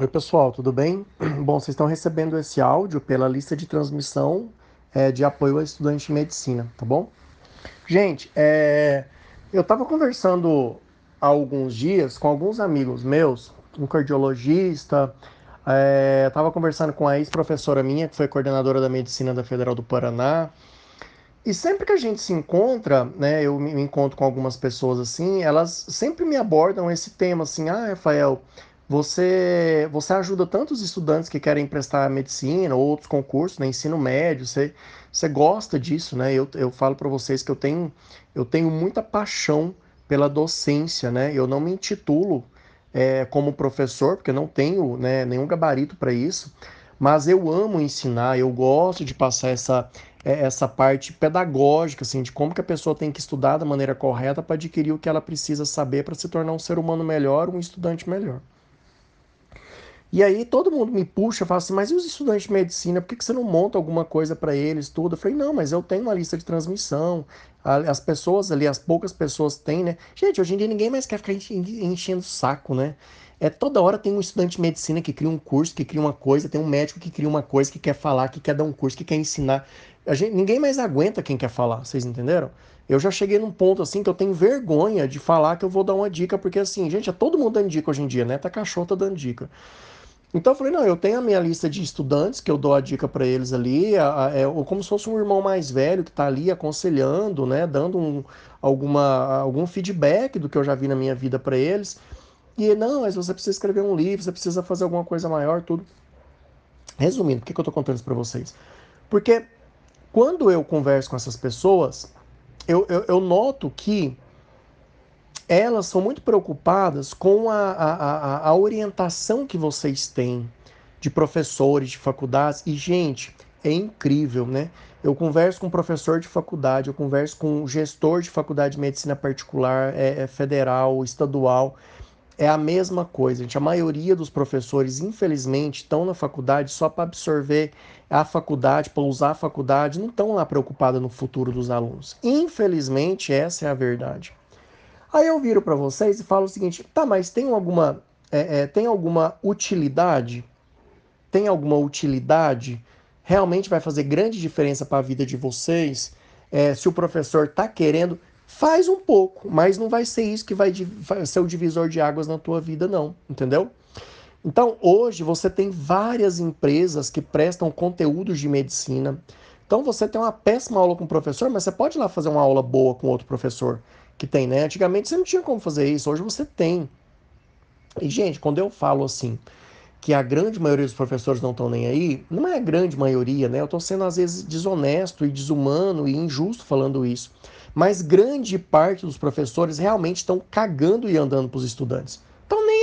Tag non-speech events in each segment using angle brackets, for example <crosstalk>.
Oi, pessoal, tudo bem? <clears throat> Bom, vocês estão recebendo esse áudio pela lista de transmissão é, de apoio a estudante de medicina, tá bom? Gente, é, eu estava conversando há alguns dias com alguns amigos meus, um cardiologista, estava é, conversando com a ex-professora minha, que foi coordenadora da medicina da Federal do Paraná, e sempre que a gente se encontra, né, eu me encontro com algumas pessoas assim, elas sempre me abordam esse tema assim, ah, Rafael, você, você ajuda tantos estudantes que querem prestar medicina ou outros concursos, né, ensino médio, você, você gosta disso, né? Eu, eu falo para vocês que eu tenho, eu tenho muita paixão pela docência, né? Eu não me intitulo é, como professor, porque não tenho né, nenhum gabarito para isso, mas eu amo ensinar, eu gosto de passar essa, é, essa parte pedagógica, assim, de como que a pessoa tem que estudar da maneira correta para adquirir o que ela precisa saber para se tornar um ser humano melhor, um estudante melhor. E aí todo mundo me puxa, fala assim, mas e os estudantes de medicina, por que, que você não monta alguma coisa para eles, tudo? Eu falei, não, mas eu tenho uma lista de transmissão, as pessoas ali, as poucas pessoas têm, né? Gente, hoje em dia ninguém mais quer ficar enchendo o saco, né? É, toda hora tem um estudante de medicina que cria um curso, que cria uma coisa, tem um médico que cria uma coisa, que quer falar, que quer dar um curso, que quer ensinar. A gente, ninguém mais aguenta quem quer falar, vocês entenderam? Eu já cheguei num ponto assim que eu tenho vergonha de falar que eu vou dar uma dica, porque assim, gente, é todo mundo dando dica hoje em dia, né? Tá cachorro tá dando dica. Então eu falei, não, eu tenho a minha lista de estudantes que eu dou a dica para eles ali, é como se fosse um irmão mais velho que está ali aconselhando, né, dando um, alguma, algum feedback do que eu já vi na minha vida para eles. E não, mas você precisa escrever um livro, você precisa fazer alguma coisa maior, tudo. Resumindo, por que, que eu estou contando isso para vocês? Porque quando eu converso com essas pessoas, eu, eu, eu noto que elas são muito preocupadas com a, a, a, orientação que vocês têm de professores, de faculdades. E, gente, é incrível, né? Eu converso com professor de faculdade, eu converso com gestor de faculdade de medicina particular, é, é federal, estadual. É a mesma coisa, gente. A maioria dos professores, infelizmente, estão na faculdade só para absorver a faculdade, para usar a faculdade, não estão lá preocupados no futuro dos alunos. Infelizmente, essa é a verdade. Aí eu viro para vocês e falo o seguinte: tá, mas tem alguma, é, é, tem alguma utilidade? Tem alguma utilidade? Realmente vai fazer grande diferença para a vida de vocês? É, se o professor está querendo, faz um pouco, mas não vai ser isso que vai, ser o divisor de águas na tua vida, não, entendeu? Então, hoje você tem várias empresas que prestam conteúdos de medicina. Então, você tem uma péssima aula com o professor, mas você pode ir lá fazer uma aula boa com outro professor que tem, né? Antigamente você não tinha como fazer isso, hoje você tem. E, gente, quando eu falo assim, que a grande maioria dos professores não estão nem aí, não é a grande maioria, né? Eu estou sendo às vezes desonesto e desumano e injusto falando isso. Mas grande parte dos professores realmente estão cagando e andando para os estudantes.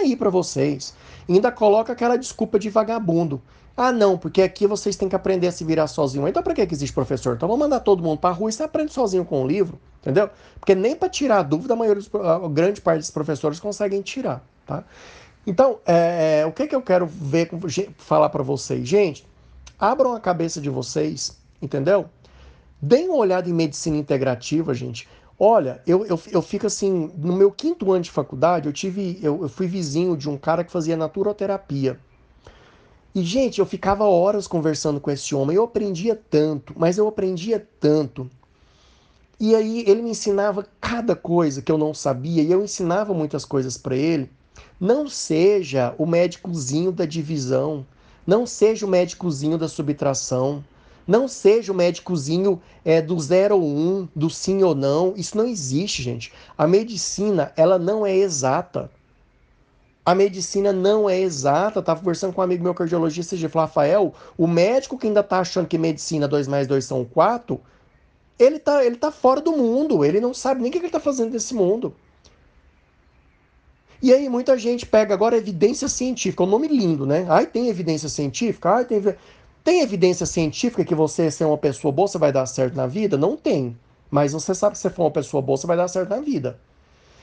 Aí para vocês. Ainda coloca aquela desculpa de vagabundo. Ah, não, porque aqui vocês têm que aprender a se virar sozinho. Então, para que existe professor? Então, vamos mandar todo mundo para a rua e você aprende sozinho com o livro, entendeu? Porque nem para tirar a dúvida, a maioria dos, a grande parte dos professores conseguem tirar, tá? Então, é, é, o que, que eu quero ver, falar para vocês? Gente, abram a cabeça de vocês, entendeu? Deem uma olhada em medicina integrativa, gente. Olha, eu, eu, eu fico assim, no meu quinto ano de faculdade, eu tive, eu, eu fui vizinho de um cara que fazia naturoterapia. E, gente, eu ficava horas conversando com esse homem, eu aprendia tanto, mas eu aprendia tanto. E aí ele me ensinava cada coisa que eu não sabia, e eu ensinava muitas coisas para ele. Não seja o médicozinho da divisão, não seja o médicozinho da subtração, não seja o médicozinho é, do um, do sim ou não. Isso não existe, gente. A medicina, ela não é exata a medicina não é exata. Eu tava conversando com um amigo meu cardiologista e falou, Rafael, o médico que ainda tá achando que medicina 2 mais 2 são 4, ele tá, ele tá fora do mundo, ele não sabe nem o que ele tá fazendo nesse mundo. E aí muita gente pega agora evidência científica, é um nome lindo, né? Ai, tem evidência científica? Ai, tem... tem evidência científica que você ser uma pessoa boa, você vai dar certo na vida? Não tem. Mas você sabe que se for uma pessoa boa, você vai dar certo na vida.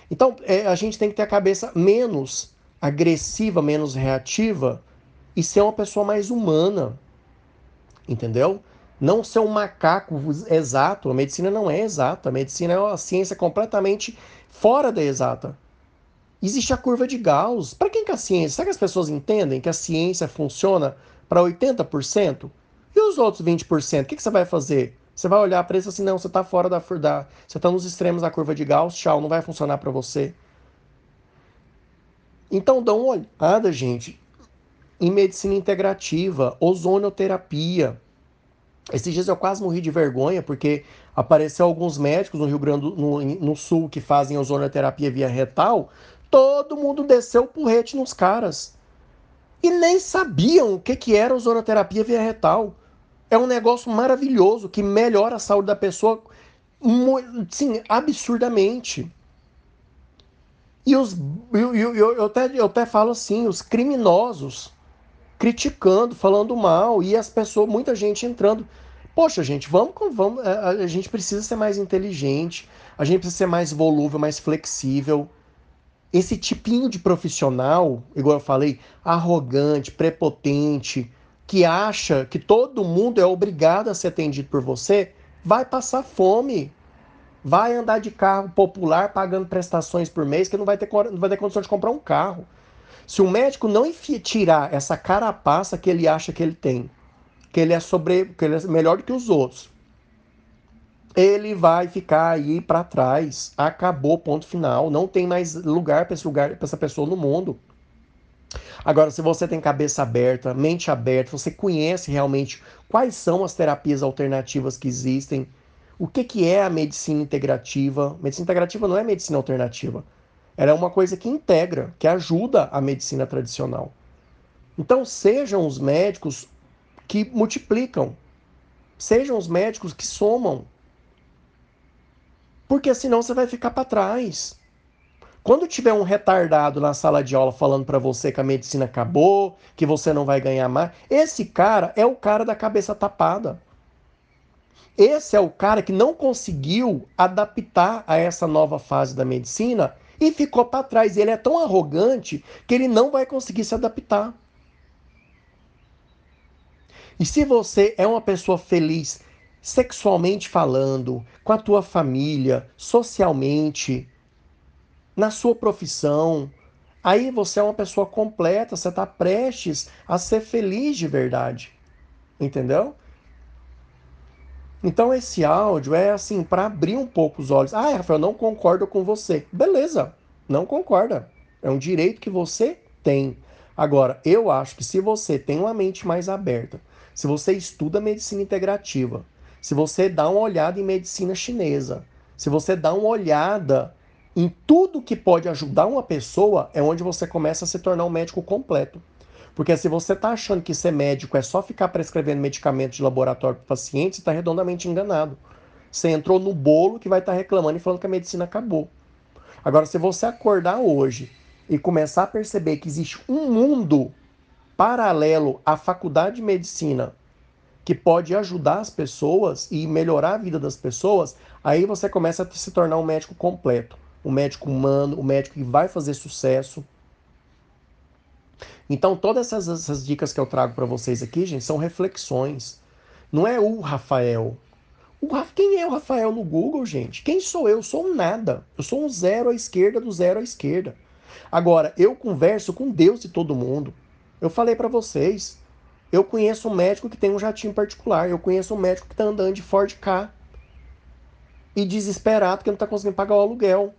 Então, é, a gente tem que ter a cabeça menos agressiva, menos reativa e ser uma pessoa mais humana. Entendeu? Não ser um macaco exato. A medicina não é exata. A medicina é uma ciência completamente fora da exata. Existe a curva de Gauss. Para quem que a ciência? Será que as pessoas entendem que a ciência funciona para 80%? E os outros 20%? O que, que você vai fazer? Você vai olhar para isso assim, não, você está fora da, da você está nos extremos da curva de Gauss, tchau, não vai funcionar para você. Então dá uma olhada, gente, em medicina integrativa, ozonoterapia. Esses dias eu quase morri de vergonha porque apareceu alguns médicos no Rio Grande do no, no Sul que fazem ozonoterapia via retal. Todo mundo desceu o porrete nos caras. E nem sabiam o que, que era ozonoterapia via retal. É um negócio maravilhoso que melhora a saúde da pessoa, sim, absurdamente. E os, eu, eu, eu, até, eu até falo assim, os criminosos criticando, falando mal, e as pessoas, muita gente entrando. Poxa, gente, vamos, vamos é, a gente precisa ser mais inteligente, a gente precisa ser mais volúvel, mais flexível. Esse tipinho de profissional, igual eu falei, arrogante, prepotente, que acha que todo mundo é obrigado a ser atendido por você, vai passar fome. Vai andar de carro popular pagando prestações por mês que não vai ter, não vai ter condição de comprar um carro. Se o médico não tirar essa carapaça que ele acha que ele tem, que ele é sobre, que ele é melhor do que os outros, ele vai ficar aí para trás. Acabou, ponto final. Não tem mais lugar para esse lugar, para essa pessoa no mundo. Agora, se você tem cabeça aberta, mente aberta, você conhece realmente quais são as terapias alternativas que existem, o que, que é a medicina integrativa. Medicina integrativa não é medicina alternativa. Ela é uma coisa que integra, que ajuda a medicina tradicional. Então, sejam os médicos que multiplicam, sejam os médicos que somam. Porque senão você vai ficar para trás. Quando tiver um retardado na sala de aula falando para você que a medicina acabou, que você não vai ganhar mais, esse cara é o cara da cabeça tapada. Esse é o cara que não conseguiu adaptar a essa nova fase da medicina e ficou para trás. Ele é tão arrogante que ele não vai conseguir se adaptar. E se você é uma pessoa feliz sexualmente falando, com a tua família, socialmente, na sua profissão. Aí você é uma pessoa completa, você está prestes a ser feliz de verdade. Entendeu? Então esse áudio é assim para abrir um pouco os olhos. Ah, Rafael, não concordo com você. Beleza, não concorda. É um direito que você tem. Agora, eu acho que se você tem uma mente mais aberta, se você estuda medicina integrativa, se você dá uma olhada em medicina chinesa, se você dá uma olhada em tudo que pode ajudar uma pessoa, é onde você começa a se tornar um médico completo. Porque se você está achando que ser médico é só ficar prescrevendo medicamentos de laboratório para pacientes, está redondamente enganado. Você entrou no bolo que vai estar tá reclamando e falando que a medicina acabou. Agora, se você acordar hoje e começar a perceber que existe um mundo paralelo à faculdade de medicina que pode ajudar as pessoas e melhorar a vida das pessoas, aí você começa a se tornar um médico completo o médico humano, o médico que vai fazer sucesso. Então, todas essas, essas dicas que eu trago para vocês aqui, gente, são reflexões. Não é o Rafael. O, quem é o Rafael no Google, gente? Quem sou eu? Eu sou um nada. Eu sou um zero à esquerda do zero à esquerda. Agora, eu converso com Deus e todo mundo. Eu falei para vocês. Eu conheço um médico que tem um jatinho particular. Eu conheço um médico que está andando de Ford K. E desesperado que não está conseguindo pagar o aluguel.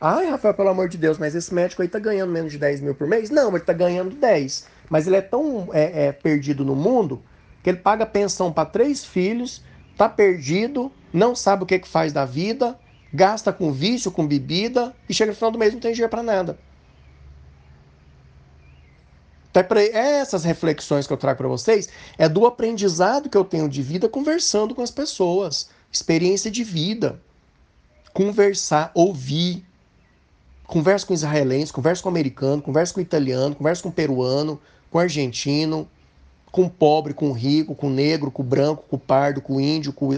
Ai, Rafael, pelo amor de Deus, mas esse médico aí tá ganhando menos de 10 mil por mês? Não, ele tá ganhando 10. Mas ele é tão é, é, perdido no mundo que ele paga pensão para três filhos, tá perdido, não sabe o que, que faz da vida, gasta com vício, com bebida e chega no final do mês não tem dinheiro para nada. Então, é essas reflexões que eu trago para vocês é do aprendizado que eu tenho de vida conversando com as pessoas, experiência de vida, conversar, ouvir, Conversa com israelense, conversa com americano, conversa com italiano, conversa com peruano, com argentino, com pobre, com rico, com negro, com branco, com pardo, com índio, com,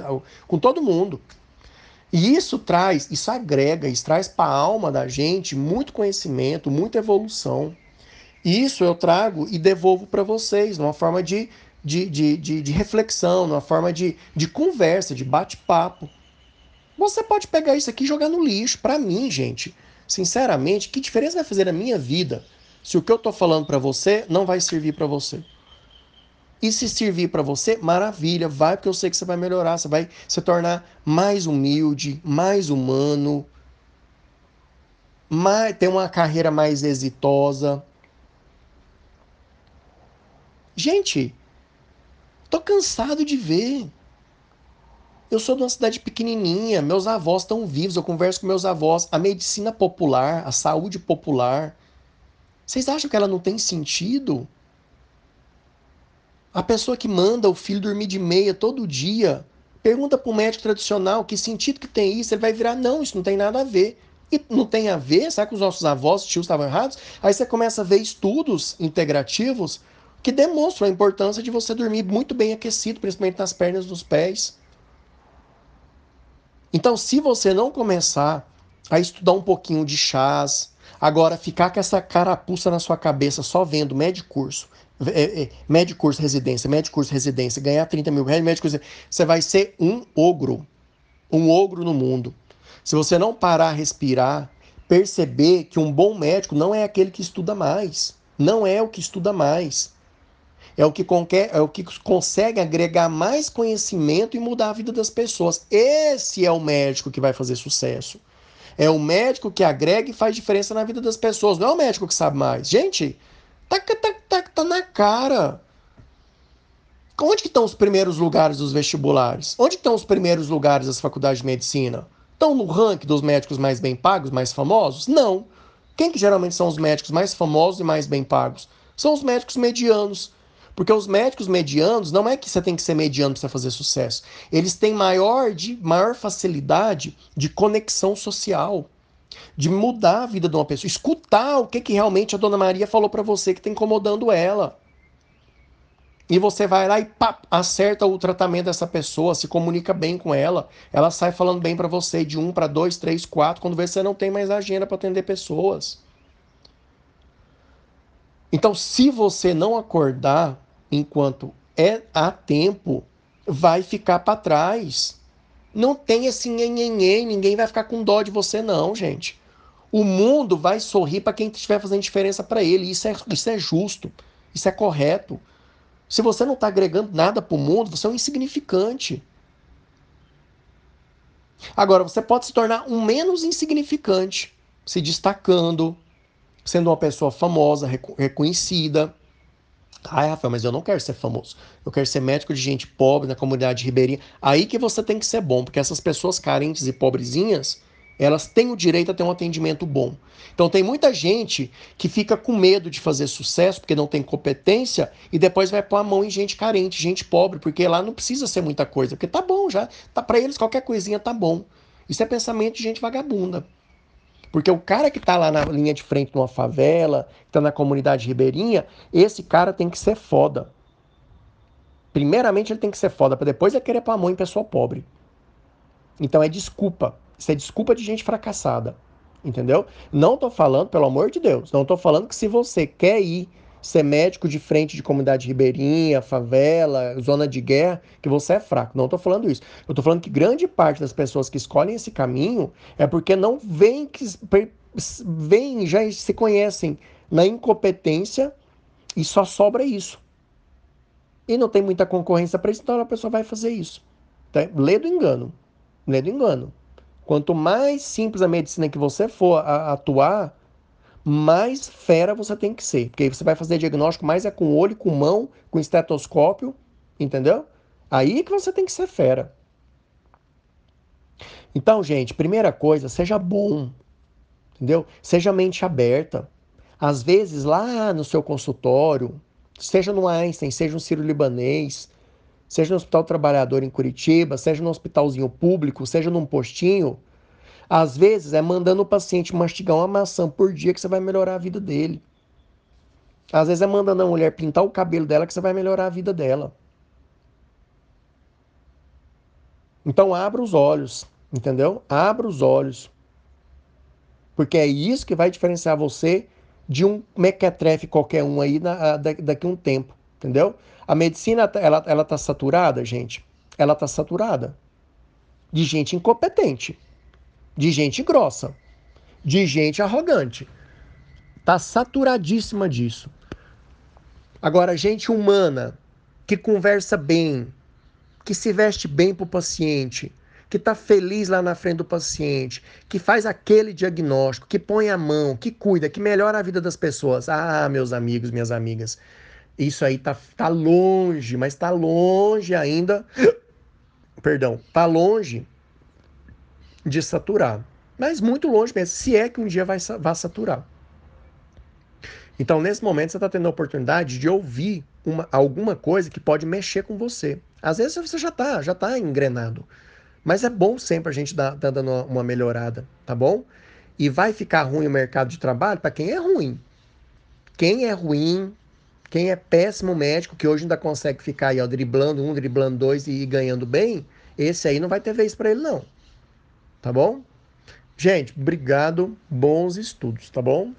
com todo mundo. E isso traz, isso agrega, isso traz para a alma da gente muito conhecimento, muita evolução. Isso eu trago e devolvo para vocês, numa forma de, de, de, de, de reflexão, numa forma de, de conversa, de bate-papo. Você pode pegar isso aqui e jogar no lixo. Para mim, gente, sinceramente, que diferença vai fazer na minha vida se o que eu estou falando para você não vai servir para você? E se servir para você, maravilha, vai porque eu sei que você vai melhorar, você vai se tornar mais humilde, mais humano, mais, ter uma carreira mais exitosa. Gente, tô cansado de ver. Eu sou de uma cidade pequenininha, meus avós estão vivos, eu converso com meus avós. A medicina popular, a saúde popular, vocês acham que ela não tem sentido? A pessoa que manda o filho dormir de meia todo dia, pergunta para o médico tradicional que sentido que tem isso, ele vai virar, não, isso não tem nada a ver. E não tem a ver, sabe que os nossos avós, tios estavam errados? Aí você começa a ver estudos integrativos que demonstram a importância de você dormir muito bem aquecido, principalmente nas pernas dos pés. Então, se você não começar a estudar um pouquinho de chás, agora ficar com essa carapuça na sua cabeça só vendo médio curso, é, é, médio curso residência, médio curso residência, ganhar 30 mil reais, médio curso, você vai ser um ogro. Um ogro no mundo. Se você não parar a respirar, perceber que um bom médico não é aquele que estuda mais. Não é o que estuda mais. É o que, conquer, é o que consegue agregar mais conhecimento e mudar a vida das pessoas. Esse é o médico que vai fazer sucesso. É o médico que agrega e faz diferença na vida das pessoas. Não é o médico que sabe mais. Gente, tá, tá, tá, tá na cara. Onde que estão os primeiros lugares dos vestibulares? Onde estão os primeiros lugares das faculdades de medicina? Estão no ranking dos médicos mais bem pagos, mais famosos? Não. Quem que geralmente são os médicos mais famosos e mais bem pagos? São os médicos medianos. Porque os médicos medianos, não é que você tem que ser mediano para fazer sucesso. Eles têm maior, de, maior facilidade de conexão social, de mudar a vida de uma pessoa, escutar o que, que realmente a dona Maria falou para você que está incomodando ela. E você vai lá e pá, acerta o tratamento dessa pessoa, se comunica bem com ela, ela sai falando bem para você de um para dois, três, quatro, quando vê você não tem mais agenda para atender pessoas. Então, se você não acordar enquanto é há tempo, vai ficar para trás. Não tem esse nhenhenhen, ninguém vai ficar com dó de você não, gente. O mundo vai sorrir para quem estiver fazendo diferença para ele. Isso é, isso é justo, isso é correto. Se você não está agregando nada para o mundo, você é um insignificante. Agora, você pode se tornar um menos insignificante, se destacando, sendo uma pessoa famosa, reconhecida, Ai, Rafael, mas eu não quero ser famoso. Eu quero ser médico de gente pobre na comunidade ribeirinha. Aí que você tem que ser bom, porque essas pessoas carentes e pobrezinhas, elas têm o direito a ter um atendimento bom. Então tem muita gente que fica com medo de fazer sucesso porque não tem competência e depois vai pôr a mão em gente carente, gente pobre, porque lá não precisa ser muita coisa, porque tá bom já, tá para eles qualquer coisinha tá bom. Isso é pensamento de gente vagabunda. Porque o cara que está lá na linha de frente de uma favela, que está na comunidade ribeirinha, esse cara tem que ser foda. Primeiramente ele tem que ser foda, para depois ele querer pôr a mão em pessoa pobre. Então é desculpa. Isso é desculpa de gente fracassada. Entendeu? Não tô falando, pelo amor de Deus, não tô falando que se você quer ir ser médico de frente de comunidade ribeirinha, favela, zona de guerra, que você é fraco. Não estou falando isso. Eu estou falando que grande parte das pessoas que escolhem esse caminho é porque não vem que vem já se conhecem na incompetência e só sobra isso. E não tem muita concorrência para isso, então a pessoa vai fazer isso. Tá? Lê do engano. Lê do engano. Quanto mais simples a medicina que você for atuar, mais fera você tem que ser. Porque você vai fazer diagnóstico mais é com olho, com mão, com estetoscópio, entendeu? Aí que você tem que ser fera. Então, gente, primeira coisa, seja bom, entendeu? Seja mente aberta. Às vezes, lá no seu consultório, seja no Einstein, seja no Ciro Libanês, seja no Hospital Trabalhador em Curitiba, seja no hospitalzinho público, seja num postinho, às vezes é mandando o paciente mastigar uma maçã por dia que você vai melhorar a vida dele. Às vezes é mandando a mulher pintar o cabelo dela que você vai melhorar a vida dela. Então abra os olhos, entendeu? Abra os olhos. Porque é isso que vai diferenciar você de um mequetrefe qualquer um aí na, daqui a um tempo, entendeu? A medicina, ela, ela tá saturada, gente? Ela tá saturada de gente incompetente de gente grossa, de gente arrogante. Tá saturadíssima disso. Agora, gente humana, que conversa bem, que se veste bem para o paciente, que está feliz lá na frente do paciente, que faz aquele diagnóstico, que põe a mão, que cuida, que melhora a vida das pessoas. Ah, meus amigos, minhas amigas, isso aí tá, tá longe, mas tá longe ainda. <gasps> Perdão, tá longe de saturar. Mas muito longe mesmo, se é que um dia vai, vai saturar. Então, nesse momento, você está tendo a oportunidade de ouvir uma, alguma coisa que pode mexer com você. Às vezes você já está já tá engrenado. Mas é bom sempre a gente dar, dar dando uma, uma melhorada, tá bom? E vai ficar ruim o mercado de trabalho para quem é ruim. Quem é ruim, quem é péssimo médico, que hoje ainda consegue ficar aí, ó, driblando um, driblando dois e ganhando bem, esse aí não vai ter vez para ele, não. Tá bom? Gente, obrigado. Bons estudos, tá bom?